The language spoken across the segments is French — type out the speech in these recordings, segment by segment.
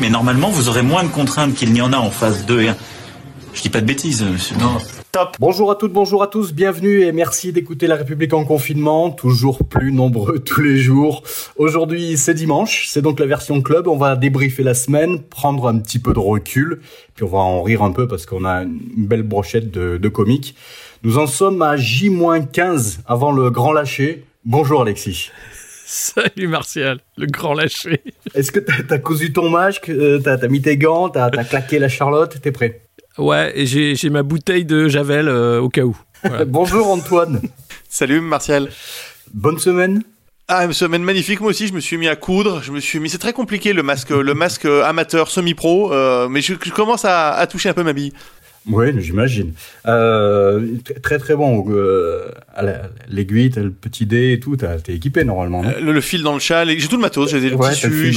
Mais normalement, vous aurez moins de contraintes qu'il n'y en a en phase 2 et 1. Je dis pas de bêtises, monsieur. Non. Top. Bonjour à toutes, bonjour à tous, bienvenue et merci d'écouter La République en confinement, toujours plus nombreux tous les jours. Aujourd'hui c'est dimanche, c'est donc la version club, on va débriefer la semaine, prendre un petit peu de recul, puis on va en rire un peu parce qu'on a une belle brochette de, de comiques. Nous en sommes à J-15 avant le grand lâcher. Bonjour Alexis. Salut Martial, le grand lâché. Est-ce que t'as as cousu ton masque, euh, t'as as mis tes gants, t'as as claqué la Charlotte, t'es prêt? Ouais, et j'ai ma bouteille de Javel euh, au cas où. Bonjour Antoine. Salut Martial. Bonne semaine. Ah, une semaine magnifique. Moi aussi, je me suis mis à coudre. Je me suis mis. C'est très compliqué le masque, le masque amateur semi-pro, euh, mais je, commence à, à, toucher un peu ma bille. Oui, j'imagine. Euh, très très bon. Euh, L'aiguille, le petit dé et tout, t'es équipé normalement. Euh, le, fil dans le châle, j'ai tout le matos, j'ai des ouais, tissus,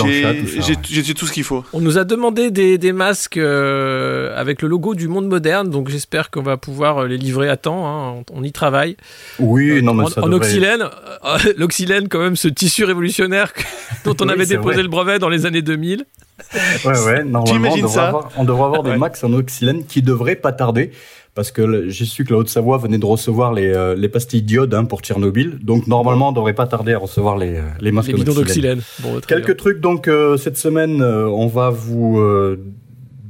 j'ai tout ce qu'il faut. On nous a demandé des, des masques euh, avec le logo du monde moderne, donc j'espère qu'on va pouvoir les livrer à temps. Hein. On, y travaille. Oui, non, mais en, ça en oxylène, l'oxylène quand même, ce tissu révolutionnaire dont on avait déposé le brevet dans les années 2000 ouais, ouais, normalement, on devrait, avoir, on devrait avoir des max en oxylène qui devraient pas tarder. Parce que j'ai su que la Haute-Savoie venait de recevoir les, euh, les pastilles d'iode hein, pour Tchernobyl. Donc normalement, on devrait pas tarder à recevoir les, euh, les masques les d'oxylène. Quelques trucs. Donc euh, cette semaine, on va vous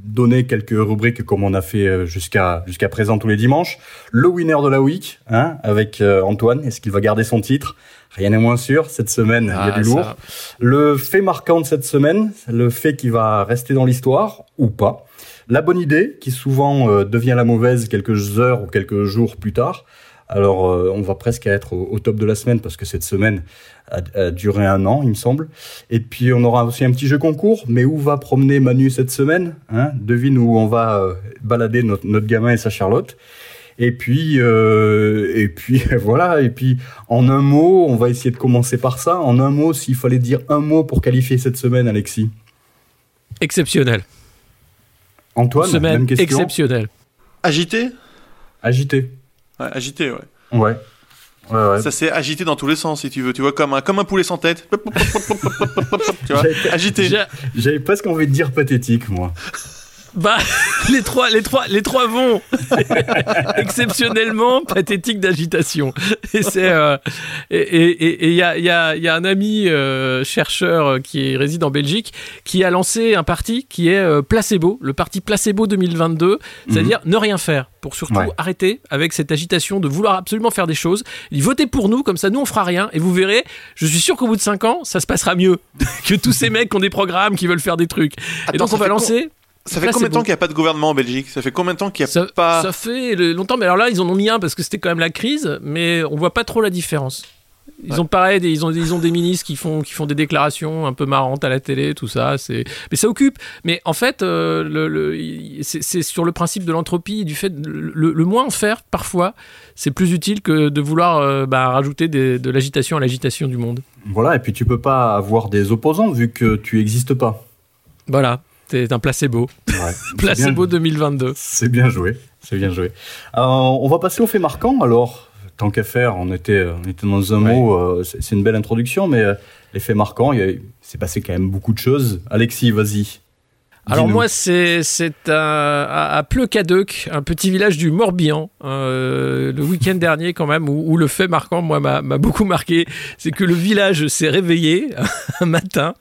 donner quelques rubriques comme on a fait jusqu'à jusqu'à présent tous les dimanches. Le winner de la week, hein, avec Antoine. Est-ce qu'il va garder son titre? Rien n'est moins sûr. Cette semaine, il y a ah, du lourd. Le fait marquant de cette semaine, le fait qui va rester dans l'histoire ou pas. La bonne idée, qui souvent euh, devient la mauvaise quelques heures ou quelques jours plus tard. Alors, euh, on va presque être au, top de la semaine parce que cette semaine a, duré un an, il me semble. Et puis, on aura aussi un petit jeu concours. Mais où va promener Manu cette semaine hein? Devine où on va euh, balader notre, notre gamin et sa Charlotte. Et puis, euh, et puis voilà. Et puis, en un mot, on va essayer de commencer par ça. En un mot, s'il fallait dire un mot pour qualifier cette semaine, Alexis. Exceptionnel. Antoine, semaine même question. exceptionnelle. Agité? Agité. Ouais, agité, ouais. Ouais. Ouais, ouais. Ça s'est agité dans tous les sens, si tu veux. Tu vois, comme un, comme un poulet sans tête. tu vois, agité. J'avais presque envie de dire pathétique, moi. Bah, les trois, les trois, les trois vont exceptionnellement pathétique d'agitation. Et c'est euh, et il y a, y, a, y a un ami euh, chercheur qui réside en Belgique qui a lancé un parti qui est euh, placebo, le parti placebo 2022, c'est-à-dire mhm. ne rien faire pour surtout arrêter avec cette agitation de vouloir absolument faire des choses. Il votez pour nous, comme ça nous on fera rien et vous verrez. Je suis sûr qu'au bout de cinq ans, ça se passera mieux que tous ces mecs qui ont des programmes qui veulent faire des trucs. et donc on va lancer. Ça fait combien de temps qu'il n'y a pas de gouvernement en Belgique? Ça fait combien de temps qu'il n'y a pas. Ça fait longtemps, mais alors là, ils en ont mis un parce que c'était quand même la crise, mais on voit pas trop la différence. Ils ont pareil, ils ont, ils ont des ministres qui font, qui font des déclarations un peu marrantes à la télé, tout ça. C'est, mais ça occupe. Mais en fait, euh, le, c'est, sur le principe de l'entropie, du fait le, moins en faire parfois, c'est plus utile que de vouloir euh, bah, rajouter de l'agitation à l'agitation du monde. Voilà, et puis tu peux pas avoir des opposants vu que tu n'existes pas. Voilà. C'est un placebo. placebo 2022. C'est bien joué. C'est bien joué. Euh, on va passer au fait marquant alors. Tant qu'à faire, on était, on était dans un mot. Euh, c'est une belle introduction, mais euh, les faits marquants, il s'est passé quand même beaucoup de choses. Alexis, vas-y. Alors moi, c'est à, à Pleucadeuc, un petit village du Morbihan, euh, le week-end dernier quand même, où, le fait marquant, moi, m'a beaucoup marqué, c'est que le village s'est réveillé un matin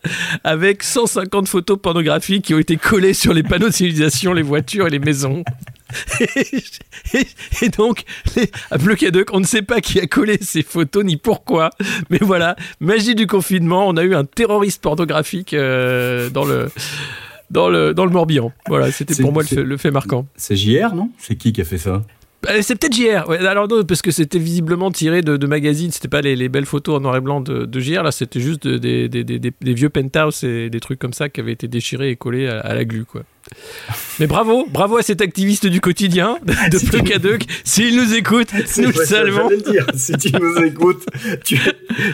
avec 150 photos pornographiques qui ont été collées sur les panneaux de civilisation, les voitures et les maisons. Et, donc, à Pleucadeuc, on ne sait pas qui a collé ces photos ni pourquoi, mais voilà, magie du confinement, on a eu un terroriste pornographique euh, dans le dans le, dans le Morbihan. Voilà, c'était pour moi le fait, marquant. C'est JR, non? C'est qui qui a fait ça? Bah, c'est peut-être JR. Ouais, alors non, parce que c'était visiblement tiré de, de magazines. C'était pas les, les, belles photos en noir et blanc de, de JR. Là, c'était juste des, des, des, des, vieux penthouse et des trucs comme ça qui avaient été déchirés et collés à, à la glu, quoi. Mais bravo, bravo à cet activiste du quotidien de si. S'il nous écoute, nous le si tu nous écoutes, tu,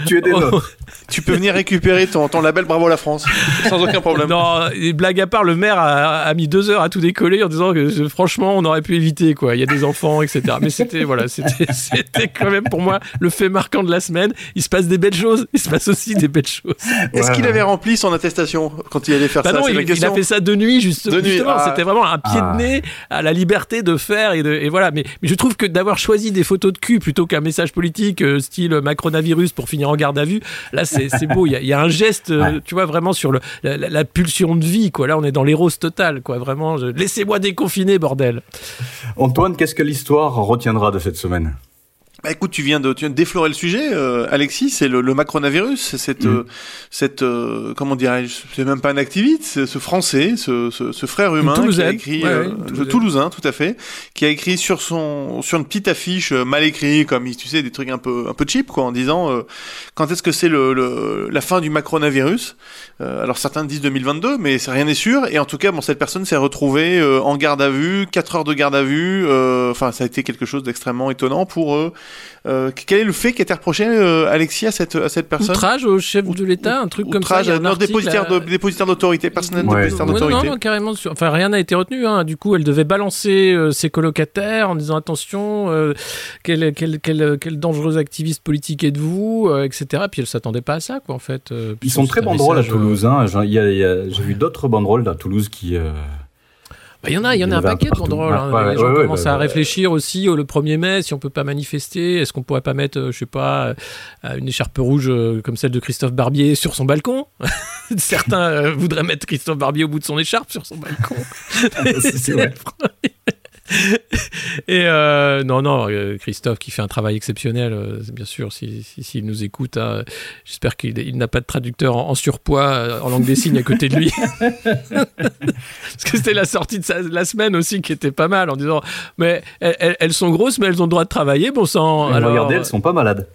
tu es des nôtres. Tu peux venir récupérer ton, ton label Bravo la France, sans aucun problème. Non, et blague à part, le maire a, a, mis deux heures à tout décoller en disant que franchement, on aurait pu éviter quoi. Il y a des enfants, etc. Mais c'était voilà, c'était c'était quand même pour moi le fait marquant de la semaine. Il se passe des belles choses, il se passe aussi des belles choses. Est-ce qu'il avait rempli son attestation quand il allait faire bah ça Non, il, il, a fait ça de nuit justement. De nuit. Justement, Ah. c'était vraiment un pied Ah. de nez à la liberté de faire et, de, et voilà. Mais, mais je trouve que d'avoir choisi des photos de cul plutôt qu'un message politique euh, style Macronavirus pour finir en garde à vue, là c'est beau. Il y, a, il y a un geste, euh, Ouais. tu vois, vraiment sur le, la, la- la pulsion de vie. Quoi. Là, on est dans l'héros total. Quoi. Vraiment, je- laissez-moi déconfiner, bordel. Antoine, qu'est-ce que l'histoire retiendra de cette semaine? Bah écoute, tu viens de, tu viens de déflorer le sujet, euh, Alexis, c'est le, le macronavirus, c'est cette, Mm. euh, cette euh, comment dirais-je, c'est même pas un activiste, c'est ce Français, ce, ce, ce frère humain qui a écrit, Ouais, euh, ouais, le Toulousain. Tout à fait, qui a écrit sur son, sur une petite affiche euh, mal écrit, comme tu sais, des trucs un peu, un peu cheap, quoi, en disant euh, quand est-ce que c'est le, le, la fin du macronavirus. Euh, alors certains disent 2022, mais rien n'est sûr. Et en tout cas, bon, cette personne s'est retrouvée euh, en garde à vue, 4 heures de garde à vue. euh, Enfin, ça a été quelque chose d'extrêmement étonnant pour eux. Euh, quel est le fait qui a été reproché, euh, Alexis, à cette, à cette personne? Outrage au chef de l'État, un truc comme ça. Outrage non, dépositaire, euh, dépositaire d'autorité, personnel Ouais. dépositaire d'autorité. non, non, carrément. sur- Enfin, rien n'a été retenu. Hein. Du coup, elle devait balancer euh, ses colocataires en disant attention, euh, quel, quel, quel, quel dangereux activiste politique êtes-vous, euh, etc. Puis elle s'attendait pas à ça, quoi, en fait. euh, Ils sont très banderoles à Toulouse. Hein. J'ai vu d'autres banderoles à Toulouse qui. Euh, bah, Il y en a, il y en Il a un paquet de banderoles. hein. Ouais, ouais, les gens ouais, commencent bah, à réfléchir aussi euh, le 1er mai, si on peut pas manifester, est-ce qu'on pourrait pas mettre, euh, je sais pas, euh, une écharpe rouge euh, comme celle de Christophe Barbier sur son balcon Certains euh, voudraient mettre Christophe Barbier au bout de son écharpe sur son balcon. c'est- c'est vrai. Et euh, non, non, euh, Christophe qui fait un travail exceptionnel, euh, bien sûr, s'il si, s'il nous écoute, hein, j'espère qu'il il n'a pas de traducteur en, en surpoids en langue des signes à côté de lui. Parce que c'était la sortie de sa- la semaine aussi qui était pas mal en disant Mais elles, sont grosses, mais elles ont le droit de travailler, bon sang. Alors, regardez, elles sont pas malades.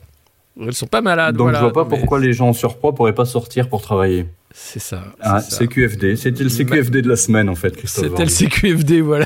elles sont pas malades. Donc voilà. je vois pas Mais pourquoi les gens en surpoids pourraient pas sortir pour travailler. C'est ça. Ah, c'est ça. CQFD. C'était le CQFD de la semaine en fait, Christophe. C'était le. CQFD, voilà.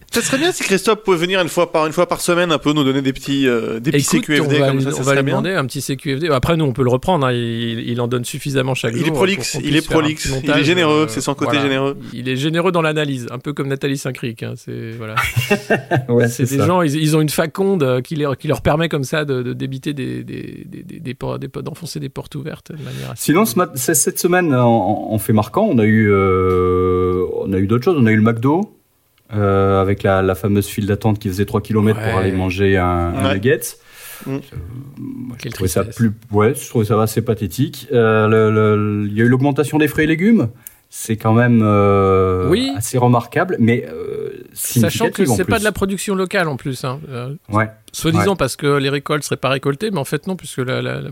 Ça serait bien si Christophe pouvait venir une fois par, une fois par semaine un peu nous donner des petits, euh, des petits Écoute, CQFD on va, comme lui- ça, on ça va lui bien. demander un petit CQFD. Après, nous, on peut le reprendre. hein. Il, il en donne suffisamment chaque Il jour. est prolixe, il est prolixe, il est généreux, euh, c'est son côté généreux. Il est généreux dans l'analyse, un peu comme Nathalie Saint-Cric. hein. C'est voilà. Ouais, C'est c'est des ça. gens, ils, ils ont une faconde euh, qui, leur- qui leur permet comme ça de, de débiter des, des, des, des, des des d'enfoncer des portes ouvertes de manière assez- Sinon, cette semaine, en, en fait marquant, on a eu, euh, on a eu d'autres choses. On a eu le McDo euh, avec la, la fameuse file d'attente qui faisait 3 km Ouais. pour aller manger un, un Ouais. nuggets. Mm. Euh, moi, je trouvais ça tristesse. plus, ouais, je trouvais ça assez pathétique. Euh, Il y a eu l'augmentation des fruits et légumes. C'est quand même euh, Oui. assez remarquable, mais euh, Sachant que c'est pas de la production locale en plus. Hein. Euh, Ouais. Soi-disant parce que les récoltes seraient pas récoltées, mais en fait non, puisque la- la- la-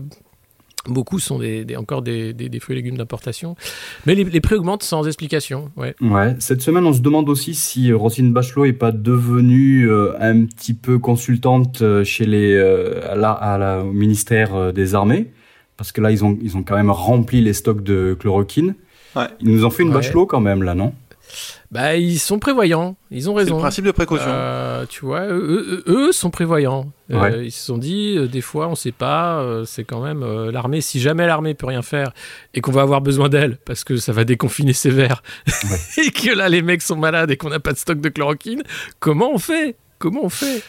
beaucoup sont des, des- encore des, des- des fruits et légumes d'importation. Mais les, les prix augmentent sans explication. Ouais. Ouais, cette semaine, on se demande aussi si euh, Rosine Bachelot est pas devenue euh, un petit peu consultante euh, chez les, euh, à la, à la- au ministère des Armées, parce que là, ils ont, ils ont quand même rempli les stocks de chloroquine. Ouais. Ils nous ont fait une Ouais. Bachelot quand même, là, non? Bah, ils sont prévoyants, ils ont C'est raison. le principe de précaution. Euh, tu vois, eux, eux- eux sont prévoyants. Euh, Ouais. Ils se sont dit, euh, des fois, on sait pas, euh, c'est quand même l'armée. Si jamais l'armée peut rien faire et qu'on va avoir besoin d'elle parce que ça va déconfiner sévère et que là les mecs sont malades et qu'on n'a pas de stock de chloroquine, comment on fait? Comment on fait?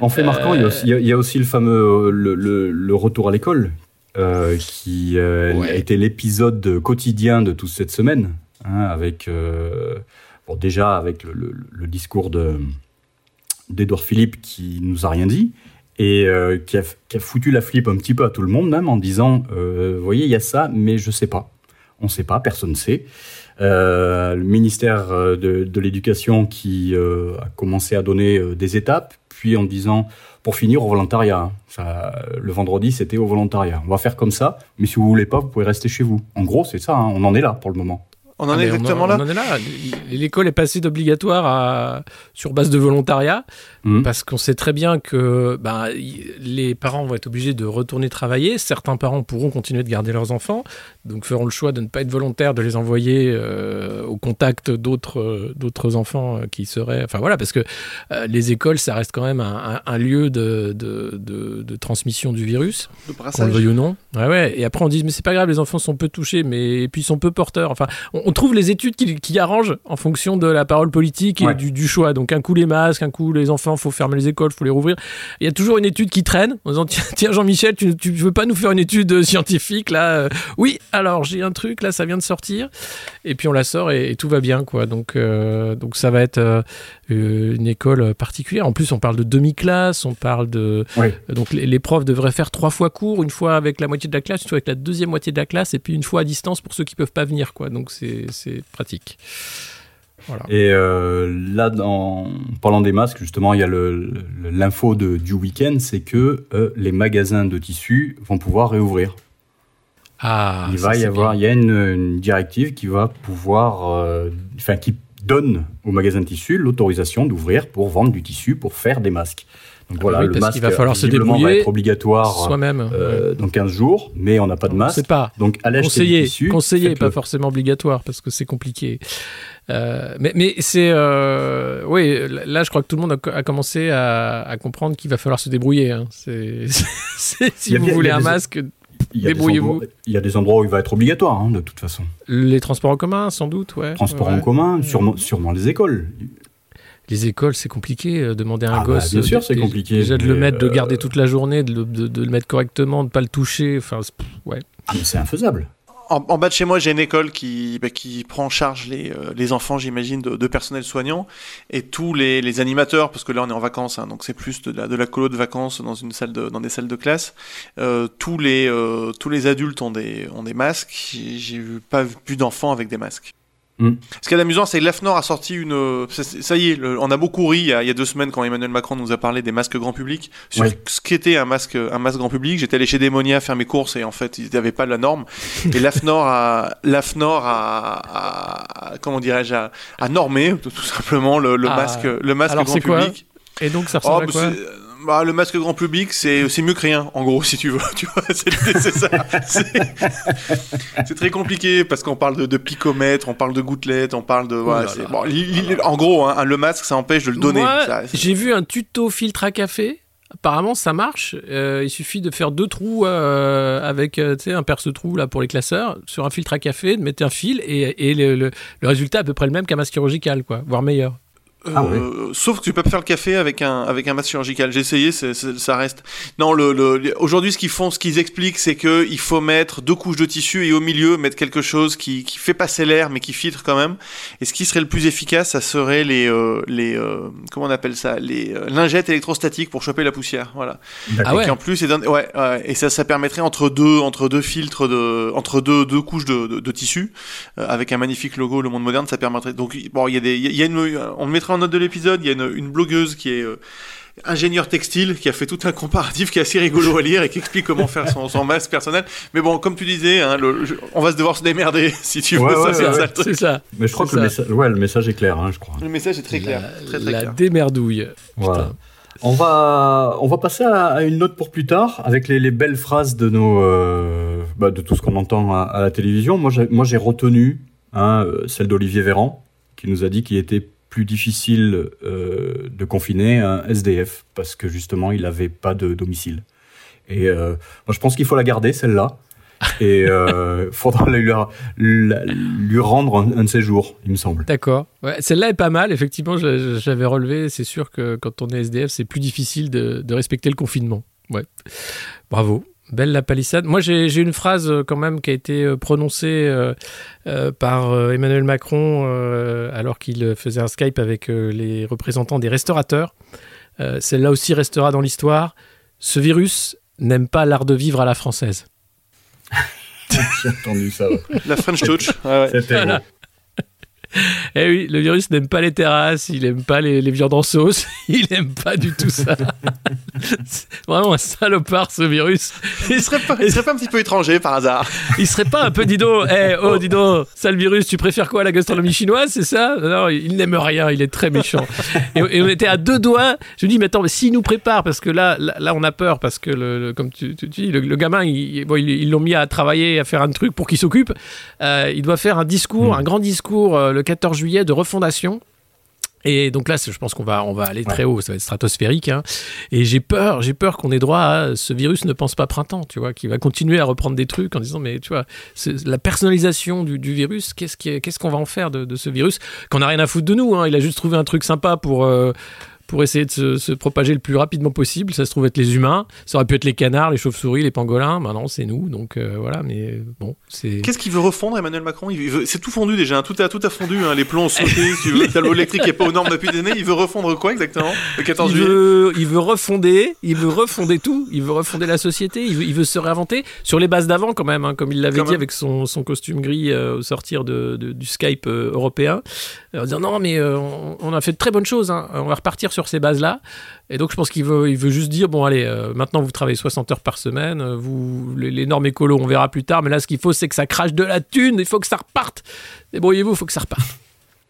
En fait marquant, il y, a aussi, il y a- aussi le fameux le, le- le retour à l'école, euh, qui euh, Ouais. a été l'épisode quotidien de toute cette semaine, hein, avec euh, bon, déjà avec le, le- le discours de d'Edouard Philippe qui nous a rien dit et euh, qui, a, foutu la flip un petit peu à tout le monde même en disant, euh, vous voyez, il y a ça, mais je sais pas. On sait pas, personne ne sait. Euh, le ministère de, l'Éducation qui a commencé à donner des étapes, puis en disant, pour finir, au volontariat. Ça, le vendredi, c'était au volontariat. On va faire comme ça, mais si vous voulez pas, vous pouvez rester chez vous. En gros, c'est ça, hein, on en est là pour le moment. On en Ah, est exactement on là en est là. L'école est passée d'obligatoire à sur base de volontariat Mhm. parce qu'on sait très bien que ben, y- les parents vont être obligés de retourner travailler. Certains parents pourront continuer de garder leurs enfants, donc feront le choix de ne pas être volontaires, de les envoyer euh, au contact d'autres euh, d'autres enfants euh, qui seraient. Enfin voilà, parce que euh, les écoles, ça reste quand même un, un- un lieu de, de, de- de transmission du virus Le qu'on le veuille ou non. Ouais, ouais. Et après, on dit, mais c'est pas grave, les enfants sont peu touchés, mais et puis ils sont peu porteurs. Enfin, on, on trouve les études qui, qui arrangent en fonction de la parole politique et Ouais. du, du choix. Donc, un coup les masques, un coup les enfants, faut fermer les écoles, faut les rouvrir. Il y a toujours une étude qui traîne en disant, tiens, tiens, Jean-Michel, tu, tu veux pas nous faire une étude euh, scientifique là euh, Oui, alors j'ai un truc, là, ça vient de sortir. Et puis on la sort et, et tout va bien, quoi. Donc, euh, donc ça va être euh, une école particulière. En plus, on parle de demi-classe, on parle de. Donc les, les profs devraient faire trois fois cours, une fois avec la moitié de la classe, une fois avec la deuxième moitié de la classe, et puis une fois à distance pour ceux qui peuvent pas venir, quoi. Donc c'est c'est pratique. Voilà. Et euh, là, en parlant des masques, justement, il y a l'info du week-end, c'est que euh, les magasins de tissus vont pouvoir réouvrir. Ah, il va y avoir, il y a une, une directive qui va pouvoir, euh, enfin, qui donne aux magasins de tissus l'autorisation d'ouvrir pour vendre du tissu, pour faire des masques. Donc voilà, oui, le parce masque qu'il va falloir se visiblement, va débrouiller être obligatoire soi-même. euh, dans 15 jours, mais on n'a pas de masque. C'est pas Donc allez acheter tissu. conseillé, faites-le. pas forcément obligatoire parce que c'est compliqué. Euh, mais mais c'est euh, oui, là je crois que tout le monde a, co- a commencé à, à comprendre qu'il va falloir se débrouiller. hein. C'est- si vous bien- voulez un des- masque, Débrouillez-vous. il y a des endroits où il va être obligatoire, hein, de toute façon. les transports en commun, sans doute, ouais. Transport Ouais, en commun, sûrement, sûrement les écoles. Les écoles, c'est compliqué. euh, demander à un Ah bah, gosse. bien sûr, c'est compliqué, Déjà de le mettre, de euh, garder toute la journée, de le, de- de le mettre correctement, de pas le toucher. Enfin, ouais. Ah, mais c'est infaisable. En, en bas de chez moi, j'ai une école qui, bah, qui prend en charge les, euh, les enfants, j'imagine, de, de personnel soignant et tous les, les animateurs, parce que là on est en vacances, hein, donc c'est plus de la, de la colo de vacances dans une salle de, dans des salles de classe. Euh, tous les euh, tous les adultes ont des ont des masques. J'ai vu- pas vu d'enfants avec des masques. Mm. Ce qui est amusant, c'est que l'AFNOR a sorti une. Ça, y est, le- on a beaucoup ri il y a, il y a deux semaines quand Emmanuel Macron nous a parlé des masques grand public. Sur Ouais. ce qu'était un masque, un masque grand public, j'étais allé chez Demonia faire mes courses et en fait, ils n'avaient pas la norme. Et l'AFNOR a, l'AFNOR a, comment dirais-je, a, a normé tout simplement le, le Ah. masque, le masque Alors, grand quoi public. Et donc, ça Oh, ressemble bah, à quoi bah, le masque grand public, c'est c'est mieux que rien, en gros, si tu veux. Tu vois, c'est c'est ça. C'est- très compliqué parce qu'on parle de, de picomètre, on parle de gouttelettes, on parle de. voilà, là c'est- là. bon, en gros, hein, le masque, ça empêche de le donner. J'ai vu un tuto filtre à café. Apparemment, ça marche. Euh, il suffit de faire deux trous euh, avec euh, tu sais, un perce-trou là pour les classeurs sur un filtre à café, de mettre un fil et, et le, le- le résultat est à peu près le même qu'un masque chirurgical, quoi, voire meilleur. Ah Euh, Sauf que tu peux pas faire le café avec un avec un masque chirurgical. J'ai essayé, c'est- c'est- ça reste. Non, le, le aujourd'hui ce qu'ils font, ce qu'ils expliquent, c'est que il faut mettre deux couches de tissu et au milieu mettre quelque chose qui qui fait passer l'air mais qui filtre quand même. Et ce qui serait le plus efficace, ça serait les euh, les euh, comment on appelle ça, les euh, lingettes électrostatiques pour choper la poussière. Voilà. Ah ouais. Et qui en plus, est d'un- ouais, ouais, et ça, ça permettrait entre deux, entre deux filtres de, entre deux, deux couches de, de, de tissu, euh, avec un magnifique logo Le Monde Moderne, ça permettrait. Donc, bon, il y a des, il y a une, on le mettra en note de l'épisode. Il y a une, une blogueuse qui est euh, ingénieure textile, qui a fait tout un comparatif qui est assez rigolo à lire et qui explique comment faire son, son masque personnel. Mais bon, comme tu disais, hein, le, je- on va se devoir se démerder si tu veux. Ouais, ça, ouais, c'est ouais, ça, ouais. le truc. C'est ça. Mais je crois C'est que le message, ouais, le message est clair, hein, je crois. Le message est très clair, La, très très la clair. démerdouille. Voilà. On va, on va passer à, à une note pour plus tard avec les, les belles phrases de nos, euh, bah, de tout ce qu'on entend à, à la télévision. Moi, j'ai, moi, j'ai retenu hein, euh, celle d'Olivier Véran qui nous a dit qu'il était plus difficile euh, de confiner un SDF parce que justement, il n'avait pas de domicile. Et euh, moi, je pense qu'il faut la garder celle-là. Et euh, faudra lui, lui rendre un, un de ses jours, il me semble. D'accord. Ouais, Celle-là est pas mal. Effectivement, j'avais relevé. C'est sûr que quand on est SDF, c'est plus difficile de, de respecter le confinement. Ouais. Bravo. Belle la palissade. Moi, j'ai une phrase euh, quand même qui a été euh, prononcée euh, euh, par Emmanuel Macron euh, alors qu'il faisait un Skype avec euh, les représentants des restaurateurs. Euh, Celle-là aussi restera dans l'histoire. Ce virus n'aime pas l'art de vivre à la française. J'ai entendu ça. ouais. La French Touch. ouais, ouais. C'était Voilà. Eh oui, le virus n'aime pas les terrasses, il n'aime pas les, les viandes en sauce, il n'aime pas du tout ça. C'est vraiment un salopard ce virus. Il serait pas, il serait pas un petit peu étranger par hasard. Il serait pas un peu Dido Eh oh Dido, sale virus, tu préfères quoi la gastronomie chinoise, c'est ça? Non, il n'aime rien, il est très méchant. Et, et on était à deux doigts. Je me dis mais attends, mais s'il nous prépare parce que là, là, là, on a peur parce que le, le- comme tu, tu dis, le, le gamin, il- bon, ils l'ont mis à travailler, à faire un truc pour qu'il s'occupe. Euh, il doit faire un discours, un grand discours euh, le 14 juillet de refondation. Et donc là, je pense qu'on va, on va aller très haut, ça va être stratosphérique. hein. Et j'ai peur, j'ai peur qu'on ait droit à ce virus ne pense pas printemps, tu vois, qui va continuer à reprendre des trucs en disant, mais tu vois, la personnalisation du, du virus, qu'est-ce qu'on va en faire de, de ce virus Qu'on n'a rien à foutre de nous, hein. il a juste trouvé un truc sympa pour. euh, pour essayer de se, se propager le plus rapidement possible. Ça se trouve être les humains, ça aurait pu être les canards, les chauves-souris, les pangolins. Maintenant, c'est nous, donc euh, voilà. Mais bon, c'est. Qu'est-ce qu'il veut refondre, Emmanuel Macron? Il veut- C'est tout fondu déjà, hein. tout, a, tout a fondu, hein. les plombs ont sauté, si tu veux, le tableau électrique qui est pas aux normes depuis des années. Il veut refondre quoi exactement? Le 14 il juillet? veut, il veut refonder, il veut refonder tout, il veut refonder la société, il veut, il veut se réinventer sur les bases d'avant quand même, hein, comme il l'avait dit même. avec son, son costume gris euh, au sortir de, de- du Skype euh, européen, en disant non mais euh, on, on a fait de très bonnes choses, hein, on va repartir sur ces bases-là. Et donc je pense qu'il veut, il veut juste dire bon allez, euh, maintenant vous travaillez 60 heures par semaine, euh, vous les, les normes écolo on verra plus tard, mais là ce qu'il faut c'est que ça crache de la thune, il faut que ça reparte. Débrouillez-vous, il faut que ça reparte.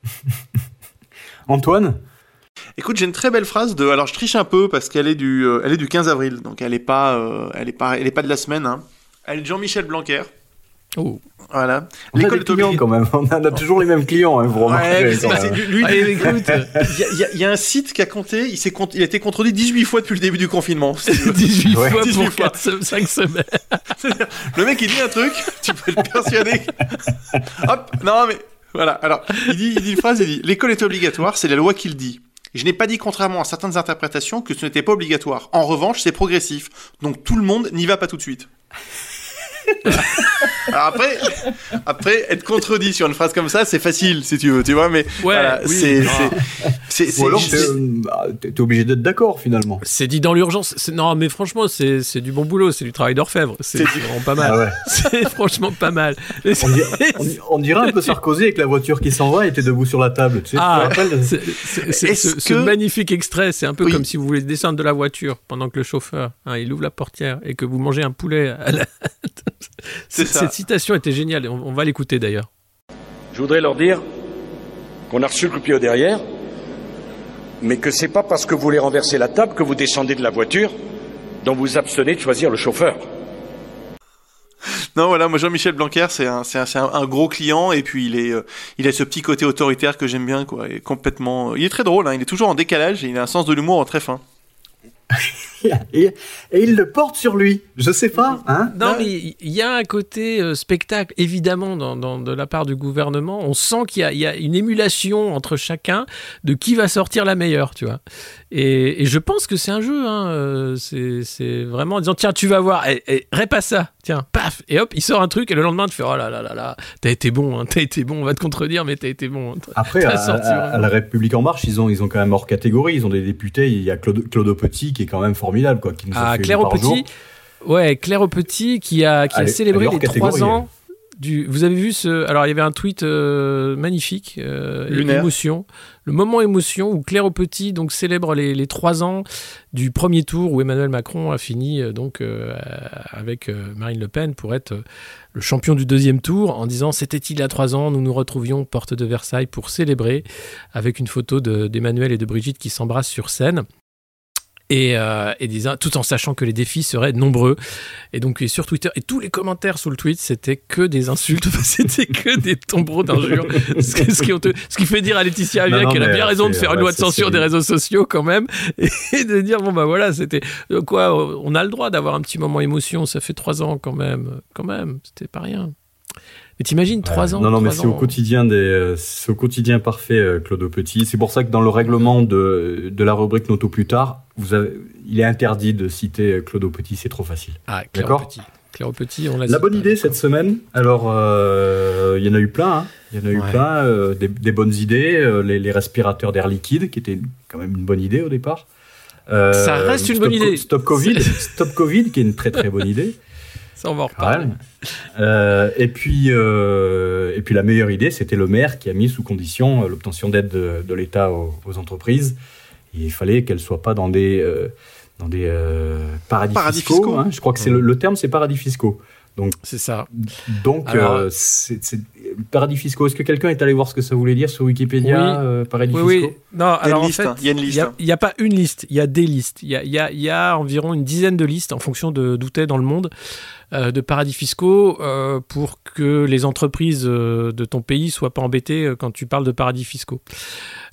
Antoine? Écoute, j'ai une très belle phrase de. Alors, je triche un peu parce qu'elle est du, euh, elle est du 15 avril, donc elle est pas, euh, elle est pas, elle est pas de la semaine. Hein. Elle est de Jean-Michel Blanquer. Oh. Voilà. On a L'école des est clients quand même. On a, on a toujours les mêmes clients, hein, vous Ouais, même. lui, il y, y a- il y a un site qui a compté, il, s'est il a été contrôlé 18 fois depuis le début du confinement. si tu veux. 18 Ouais. fois 18 pour fois. 5 semaines. Le mec, il dit un truc, tu peux être persuadé. Hop, non, mais voilà. Alors, il dit, il dit une phrase, il dit L'école est obligatoire, c'est la loi qui le dit. Je n'ai pas dit, contrairement à certaines interprétations, que ce n'était pas obligatoire. En revanche, c'est progressif. Donc tout le monde n'y va pas tout de suite. Alors après, après, être contredit sur une phrase comme ça, c'est facile, si tu veux, tu vois, mais voilà, oui. c'est, Ah. c'est, c'est, Ou alors, t'es euh, t'es- t'es obligé d'être d'accord finalement. C'est dit dans l'urgence. Non, mais franchement, c'est c'est du bon boulot, c'est du travail d'orfèvre. C'est vraiment pas mal. Ah ouais. C'est franchement pas mal. On on dirait un peu Sarkozy avec la voiture qui s'en va et était debout sur la table. Tu sais, Ah, tu te rappelles c'est- ce, ce que- magnifique extrait, c'est un peu Oui. comme si vous voulez descendre de la voiture pendant que le chauffeur, hein, il ouvre la portière et que vous mangez un poulet. À la... C'est ça. cette citation était géniale. On, on va l'écouter d'ailleurs. Je voudrais leur dire qu'on a reçu le coup de pied au derrière, mais que c'est pas parce que vous voulez renverser la table que vous descendez de la voiture dont vous abstenez de choisir le chauffeur. Non, voilà, moi Jean-Michel Blanquer, c'est un, c'est un, c'est un, un gros client et puis il est, euh, il a ce petit côté autoritaire que j'aime bien, quoi. Et complètement, il est très drôle, hein, il est toujours en décalage et il a un sens de l'humour très fin. et, et il le porte sur lui. Je sais pas, hein Non, mais il y a un côté euh, spectacle, évidemment, dans, dans- de la part du gouvernement. On sent qu'il y a, il y a une émulation entre chacun de qui va sortir la meilleure, tu vois. Et, et je pense que c'est un jeu. Hein, euh, c'est vraiment en disant tiens, tu vas voir, et, et répasse ça, tiens, paf, et hop, il sort un truc, et le lendemain, tu fais oh là là là là, t'as été bon, hein, t'as été bon, on va te contredire, mais t'as été bon. Après, à, sorti à- vraiment. à la République en marche, ils ont, ils ont quand même hors catégorie. Ils ont des députés. Il y a Claude, Claude Petit qui est quand même formidable, quoi. Qui nous en Ah, fait une Claire par jour. Petit. Ouais, Claire au Petit qui a, qui célébré les trois ans. Du, vous avez vu ce. Alors, il y avait un tweet euh, magnifique, euh, Lunaire. émotion. Le moment émotion où Claire au Petit donc, célèbre les, les trois ans du premier tour où Emmanuel Macron a fini euh, donc, euh, avec Marine Le Pen pour être le champion du deuxième tour en disant C'était il y a trois ans, nous nous retrouvions porte de Versailles pour célébrer avec une photo de- d'Emmanuel et de Brigitte qui s'embrassent sur scène. Et, euh, et disant, tout en sachant que les défis seraient nombreux. Et donc, et sur Twitter, et tous les commentaires sous le tweet, c'était que des insultes, c'était que des tombereaux d'injures. ce, qui- ce qui, honteux. Ce qui fait dire à Laetitia Avia qu'elle a bien raison de faire une loi de censure des réseaux sociaux quand même. Et de dire, bon, bah voilà, c'était euh, quoi, on a le droit d'avoir un petit moment émotion, ça fait trois ans quand même. Quand même, c'était pas rien. Mais t'imagines, trois ans Non, non, mais c'est au quotidien des, c'est au quotidien parfait, euh, Claude Petit. C'est pour ça que dans le règlement de, de la rubrique Noto plus tard, vous avez, il est interdit de citer euh, Claude Petit. C'est trop facile. Ah, D'accord. Petit. Claire Petit, on l'a La bonne idée cette semaine. Alors, euh, il y en a eu plein. hein. Il y en a eu plein. euh, des, des bonnes idées. euh, les, les respirateurs d'air liquide, qui était quand même une bonne idée au départ. Ça reste une Stop bonne idée. Stop Covid. Stop Covid, qui est une très très bonne idée. Ça, on va en reparler. Euh, et puis, euh, et puis la meilleure idée, c'était le maire qui a mis sous condition euh, l'obtention d'aide de, de l'État aux, aux entreprises. Il fallait qu'elles soient pas dans des euh, dans des euh, paradis, Paradis fiscaux. fiscaux. hein. Je crois que c'est le, le terme, c'est paradis fiscaux. Donc, C'est ça. donc Alors- euh, c'est c'est- paradis fiscaux. Est-ce que quelqu'un est allé voir ce que ça voulait dire sur Wikipédia Oui. euh, Paradis Oui, fiscaux? oui. Non, Il y a alors une en liste, fait, hein. Il y a une liste, Il hein. n'y a, pas une liste, il y a des listes. Il y a, il y a- il y a environ une dizaine de listes en fonction de d'où t'es dans le monde euh, de paradis fiscaux euh, pour que les entreprises euh, de ton pays soient pas embêtées euh, quand tu parles de paradis fiscaux.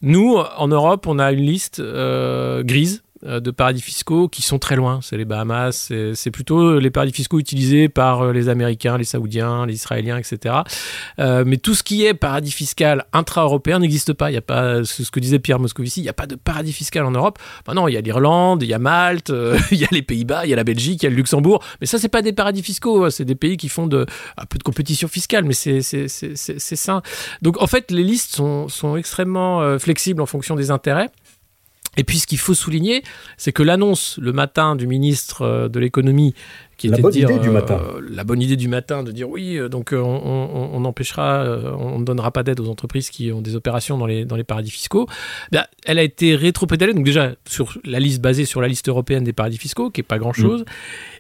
Nous, en Europe, on a une liste euh, grise euh, de paradis fiscaux qui sont très loin. C'est les Bahamas, c'est plutôt les paradis fiscaux utilisés par euh, les Américains, les Saoudiens, les Israéliens, etc. Euh, mais tout ce qui est paradis fiscal intra-européen n'existe pas. Il y a pas ce que disait Pierre Moscovici. Il n'y a pas de paradis fiscal en Europe. Ben non, il y a l'Irlande, il y a Malte, euh, il y a les Pays-Bas, il y a la Belgique, il y a le Luxembourg. Mais ça, c'est pas des paradis fiscaux. hein. C'est des pays qui font de, un peu de compétition fiscale, mais c'est sain. Donc en fait, les listes sont, sont extrêmement euh, flexibles en fonction des intérêts. Et puis ce qu'il faut souligner, c'est que l'annonce le matin du ministre euh, de l'économie, qui La était bonne de dire, idée du euh, matin. la bonne idée du matin de dire oui, euh, donc euh, on, on- on empêchera, euh, on ne donnera pas d'aide aux entreprises qui ont des opérations dans les, dans les paradis fiscaux. Ben, elle a été rétropédalée, donc déjà sur la liste basée sur la liste européenne des paradis fiscaux, qui est pas grand chose.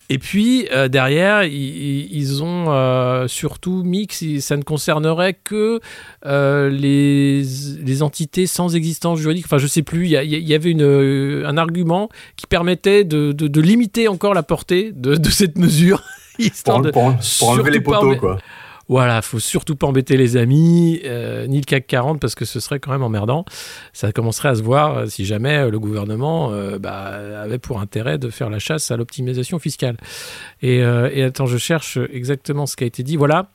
Et puis euh, derrière, i- i- ils, ont euh, surtout mis que ça ne concernerait que euh, les, les entités sans existence juridique. Enfin, je sais plus. Il y, y avait une, euh, un argument qui permettait de, de- de limiter encore la portée de, de cette mesure. histoire pour, de pour, pour enlever les poteaux, quoi. Voilà, faut surtout pas embêter les amis, euh, ni le CAC 40 parce que ce serait quand même emmerdant. Ça commencerait à se voir euh, si jamais euh, le gouvernement euh, bah, avait pour intérêt de faire la chasse à l'optimisation fiscale. Et, et attends, je cherche exactement ce qui a été dit. Voilà.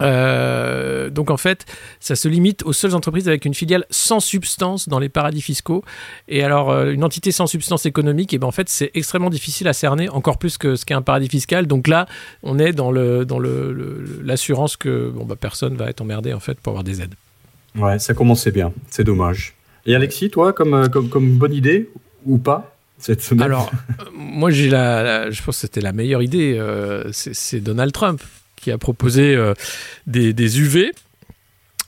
Euh, donc en fait, ça se limite aux seules entreprises avec une filiale sans substance dans les paradis fiscaux. Et alors, euh, une entité sans substance économique, et ben en fait, c'est extrêmement difficile à cerner, encore plus que ce qu'est un paradis fiscal. Donc là, on est dans le dans le- l'assurance que bon bah personne va être emmerdé en fait pour avoir des aides. Ouais, ça commençait bien. C'est dommage. Et Alexis, toi, comme, euh, comme, comme bonne idée ou pas cette semaine? Alors, moi j'ai la, la- je pense que c'était la meilleure idée. euh, c'est Donald Trump qui a proposé euh, des, UV.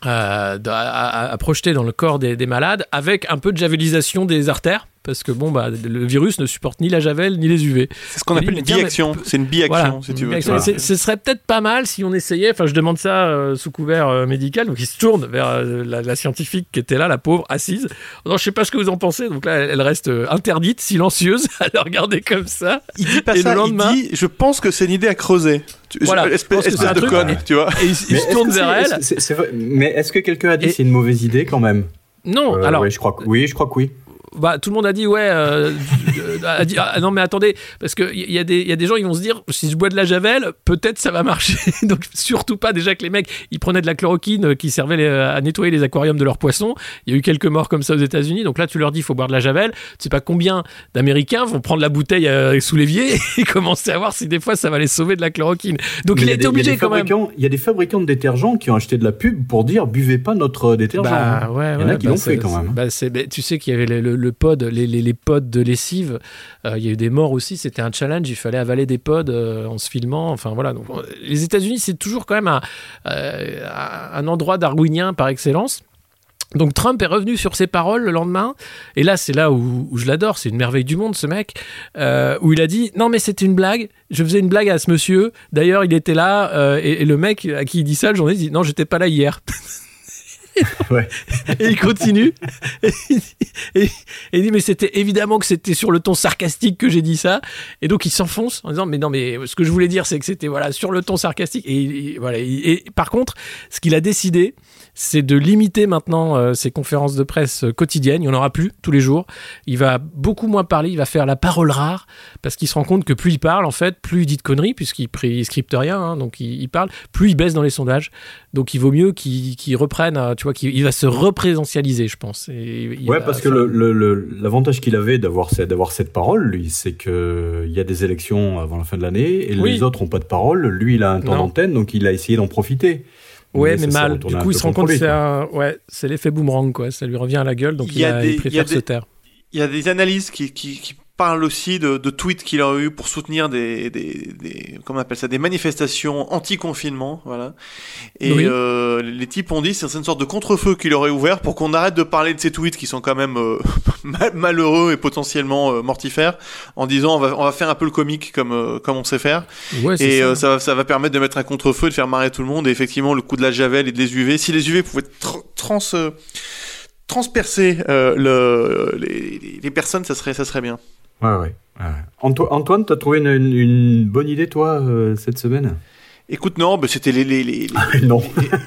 euh, à projeter dans le corps des, des malades avec un peu de javelisation des artères parce que bon bah le virus ne supporte ni la javel ni les UV. C'est ce qu'on appelle une biaction. C'est une biaction, Voilà. si tu veux. Ce serait peut-être pas mal si on essayait. Enfin, je demande ça euh, sous couvert euh, médical. Donc, il se tourne vers euh, la, la scientifique qui était là, la pauvre, assise. Non, je sais pas ce que vous en pensez. Donc là, elle, elle reste euh, interdite, silencieuse, à la regarder comme ça. Il dit pas Et le lendemain- il dit je pense que c'est une idée à creuser. Voilà, je espèce pense que c'est espèce un de truc- conne, tu vois. Et il, se tourne vers elle. vrai- Mais est-ce que quelqu'un a dit Et- que c'est une mauvaise idée quand même? Non, Euh, alors. oui, je crois que oui, je crois que oui. Bah, tout le monde a dit ouais euh, euh, a dit, ah, non mais attendez parce que il y, a des il y a des gens ils vont se dire si je bois de la javel peut-être ça va marcher donc surtout pas déjà que les mecs ils prenaient de la chloroquine euh, qui servait les- à nettoyer les aquariums de leurs poissons il y a eu quelques morts comme ça aux États-Unis donc là tu leur dis il faut boire de la javel tu sais pas combien d'Américains vont prendre la bouteille euh, sous l'évier et commencer à voir si des fois ça va les sauver de la chloroquine donc Mais il était des- y a obligé quand même Il y a des fabricants de détergents qui ont acheté de la pub pour dire buvez pas notre détergent. Bah, hein. ouais, Il y en a ouais, qui bah, l'ont c'est- fait quand même. bah, c'est- bah, tu sais qu'il y avait le, le- le pod, les, les, pods de lessive. euh, il y a eu des morts aussi. C'était un challenge. Il fallait avaler des pods euh, en se filmant. Enfin voilà. Donc, les États-Unis, c'est toujours quand même un, euh, un endroit darwinien par excellence. Donc Trump est revenu sur ses paroles le lendemain, et là c'est là où, je l'adore, c'est une merveille du monde ce mec, où il a dit non mais c'était une blague, je faisais une blague à ce monsieur, d'ailleurs il était là, et, le mec à qui il dit ça, le journaliste dit non j'étais pas là hier. Et il continue. Et, il dit- mais c'était évidemment que c'était sur le ton sarcastique que j'ai dit ça. Et donc il s'enfonce en disant mais non mais ce que je voulais dire c'est que c'était voilà sur le ton sarcastique. Et, il- il- voilà. il- Et, par contre ce qu'il a décidé c'est de limiter maintenant euh, ses conférences de presse euh, quotidiennes. Il n'y en aura plus tous les jours. Il va beaucoup moins parler. Il va faire la parole rare parce qu'il se rend compte que plus il parle en fait plus il dit de conneries puisqu'il ne scripte rien. hein, donc il, il parle plus il baisse dans les sondages. Donc il vaut mieux qu'il qu'il reprenne, euh, tu vois, qu'il il va se représentialiser, je pense. Et il Ouais, parce que le- le- l'avantage qu'il avait d'avoir cette, parole, lui, c'est que il y a des élections avant la fin de l'année et Oui. les autres ont pas de parole. Lui, il a un temps d'antenne, donc il a essayé d'en profiter. Ouais, mais mal. Du coup, il se rend compte que c'est quoi. un... ouais, c'est l'effet boomerang, quoi. Ça lui revient à la gueule, donc Il a a- des- il il y a préfère des- se taire. Il y a des analyses qui, qui, qui parle aussi de, de tweets qu'il a eu pour soutenir des, des, des comment on appelle ça, des manifestations anti-confinement, voilà. Et Oui. euh, les types ont dit c'est une sorte de contre-feu qu'il aurait ouvert pour qu'on arrête de parler de ces tweets qui sont quand même euh, mal- malheureux et potentiellement euh, mortifères, en disant on va, on va faire un peu le comique comme comme on sait faire. Ouais, Et ça. ça, va- ça va permettre de mettre un contre-feu, de faire marrer tout le monde. Et effectivement, le coup de la javel et des UV, si les UV pouvaient tr- trans, transpercer le, les, les- les personnes, ça serait, ça serait bien. Ouais, ouais. ouais. Anto- Antoine, t'as trouvé une bonne idée, toi, euh, cette semaine? Écoute, non, c'était les, les, les, les- Non.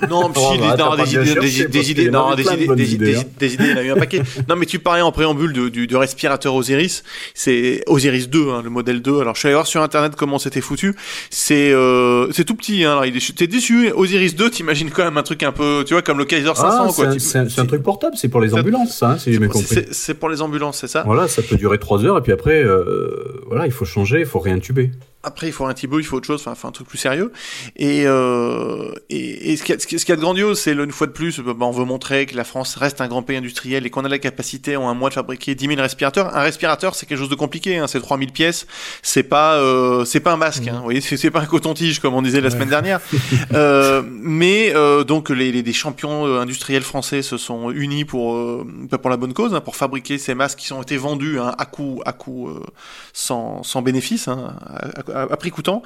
non, si, bah, des, non, des idées, des, idées, non, des des, hein. des il y a eu un paquet. non, mais tu parlais en préambule de- du, respirateur Osiris. C'est Osiris 2, hein, le modèle 2. Alors, je suis allé voir sur internet comment c'était foutu. C'est, euh, c'est tout petit, hein. Alors, il est, t'es déçu. Osiris 2, t'imagines quand même un truc un peu, tu vois, comme le Kaiser 500, Ah, c'est quoi. un, Tu- c'est un- c'est un truc portable, c'est pour les ambulances, ça, hein, si j'ai bien compris. c'est, c'est pour les ambulances, c'est ça? Voilà, ça peut durer 3 heures, et puis après, euh, voilà, il faut changer, il faut réintuber. Après, il faut un Thibaut, il faut autre chose, enfin, enfin, un truc plus sérieux. Et, euh, et, et ce qu'il y qu'il y a- de grandiose, c'est, une fois de plus, bah, on veut montrer que la France reste un grand pays industriel et qu'on a la capacité en un mois de fabriquer 10 000 respirateurs. Un respirateur, c'est quelque chose de compliqué, hein, c'est 3000 pièces. C'est pas, euh, c'est pas un masque, hein, vous voyez, c'est, pas un coton-tige, comme on disait la semaine dernière. euh, mais, euh, donc, les, les, les champions euh, industriels français se sont unis pour, euh, pour la bonne cause, hein, pour fabriquer ces masques qui ont été vendus hein, à coût, à coût, euh, sans, sans bénéfice, hein, à, à- à prix coûtant.